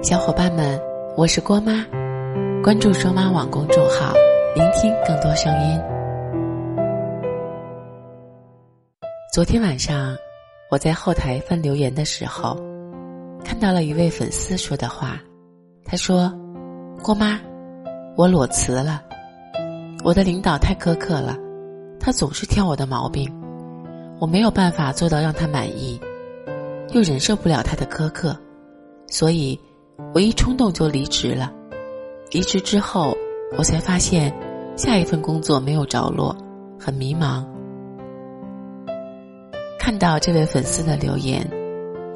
小伙伴们，我是郭妈，关注双妈网公众号，聆听更多声音。昨天晚上，我在后台翻留言的时候，看到了一位粉丝说的话。他说：“郭妈，我裸辞了。我的领导太苛刻了，他总是挑我的毛病，我没有办法做到让他满意，又忍受不了他的苛刻，所以。”我一冲动就离职了，离职之后，我才发现下一份工作没有着落，很迷茫。看到这位粉丝的留言，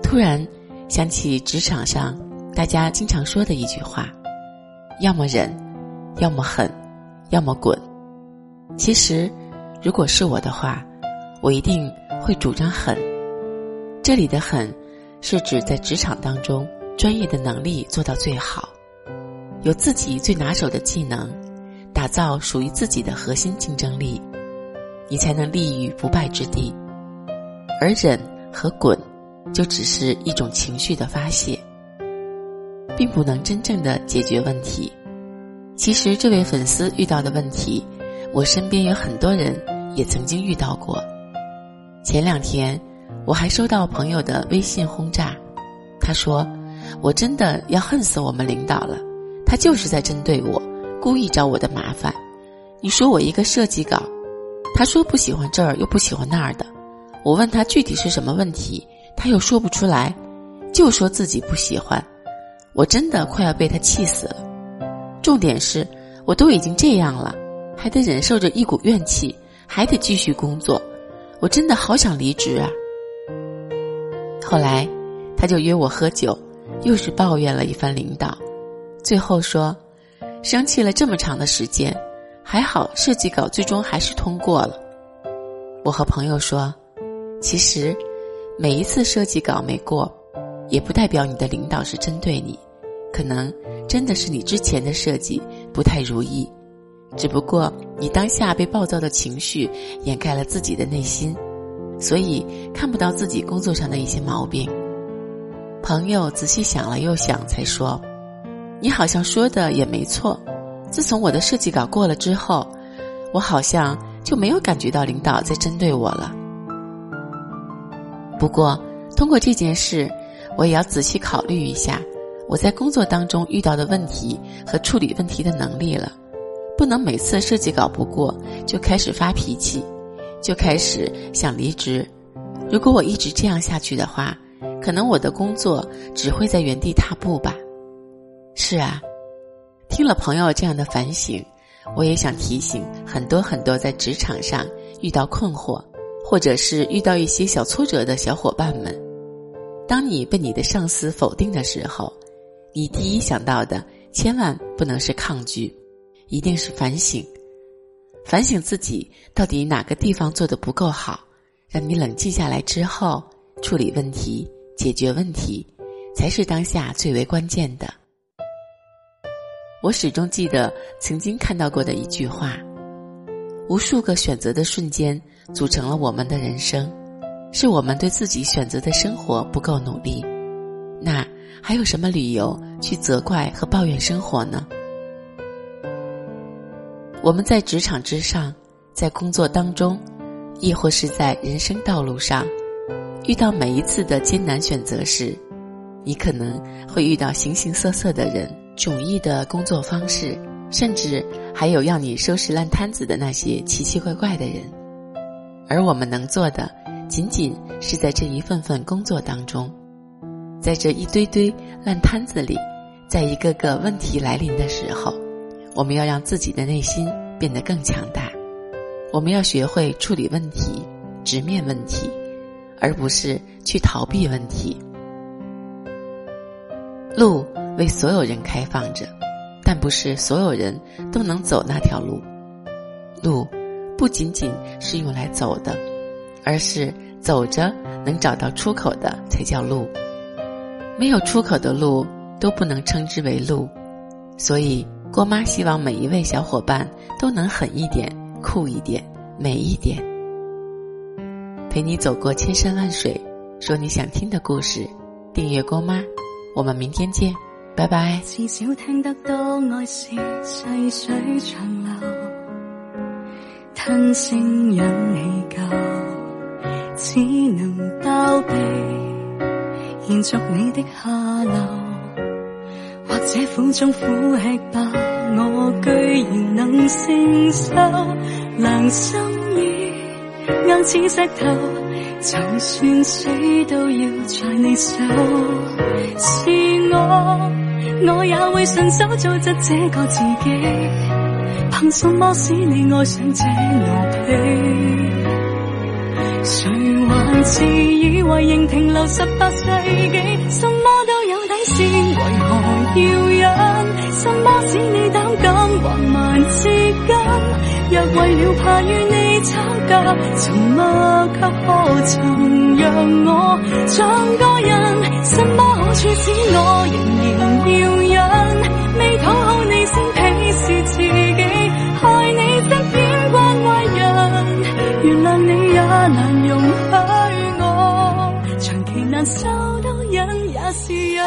突然想起职场上大家经常说的一句话：要么忍，要么狠，要么滚。其实，如果是我的话，我一定会主张狠。这里的狠，是指在职场当中。专业的能力做到最好，有自己最拿手的技能，打造属于自己的核心竞争力，你才能立于不败之地。而忍和滚，就只是一种情绪的发泄，并不能真正的解决问题。其实，这位粉丝遇到的问题，我身边有很多人也曾经遇到过。前两天，我还收到朋友的微信轰炸，他说。我真的要恨死我们领导了，他就是在针对我，故意找我的麻烦。你说我一个设计稿，他说不喜欢这儿又不喜欢那儿的，我问他具体是什么问题，他又说不出来，就说自己不喜欢。我真的快要被他气死了。重点是，我都已经这样了，还得忍受着一股怨气，还得继续工作，我真的好想离职啊。后来，他就约我喝酒。又是抱怨了一番领导，最后说，生气了这么长的时间，还好设计稿最终还是通过了。我和朋友说，其实每一次设计稿没过，也不代表你的领导是针对你，可能真的是你之前的设计不太如意，只不过你当下被暴躁的情绪掩盖了自己的内心，所以看不到自己工作上的一些毛病。朋友仔细想了又想，才说：“你好像说的也没错。自从我的设计稿过了之后，我好像就没有感觉到领导在针对我了。不过，通过这件事，我也要仔细考虑一下我在工作当中遇到的问题和处理问题的能力了。不能每次设计稿不过就开始发脾气，就开始想离职。如果我一直这样下去的话。”可能我的工作只会在原地踏步吧。是啊，听了朋友这样的反省，我也想提醒很多很多在职场上遇到困惑，或者是遇到一些小挫折的小伙伴们：当你被你的上司否定的时候，你第一想到的千万不能是抗拒，一定是反省，反省自己到底哪个地方做的不够好，让你冷静下来之后处理问题。解决问题，才是当下最为关键的。我始终记得曾经看到过的一句话：无数个选择的瞬间组成了我们的人生，是我们对自己选择的生活不够努力，那还有什么理由去责怪和抱怨生活呢？我们在职场之上，在工作当中，亦或是在人生道路上。遇到每一次的艰难选择时，你可能会遇到形形色色的人、迥异的工作方式，甚至还有要你收拾烂摊子的那些奇奇怪怪的人。而我们能做的，仅仅是在这一份份工作当中，在这一堆堆烂摊子里，在一个个问题来临的时候，我们要让自己的内心变得更强大。我们要学会处理问题，直面问题。而不是去逃避问题。路为所有人开放着，但不是所有人都能走那条路。路不仅仅是用来走的，而是走着能找到出口的才叫路。没有出口的路都不能称之为路。所以，郭妈希望每一位小伙伴都能狠一点、酷一点、美一点。陪你走过千山万水，说你想听的故事。订阅郭妈，我们明天见。拜拜。至少听得多爱是细水长流，吞声忍气够，只能包庇延续你的下流。或者苦中苦吃吧，我居然能承受，良心已硬似石头，就算死都要在你手，是我。我也会顺手做着这个自己，凭什么使你爱上这奴婢？谁还是以为仍停留十八世纪？什么都有底线，为何要忍？什么使你胆敢横蛮至今？若为了怕与你沉默却何曾让我像个人？什么好处使我仍然要忍？未讨好你先鄙视自己，害你色点惯坏人。原谅你也难容许我，长期难受都忍也是忍。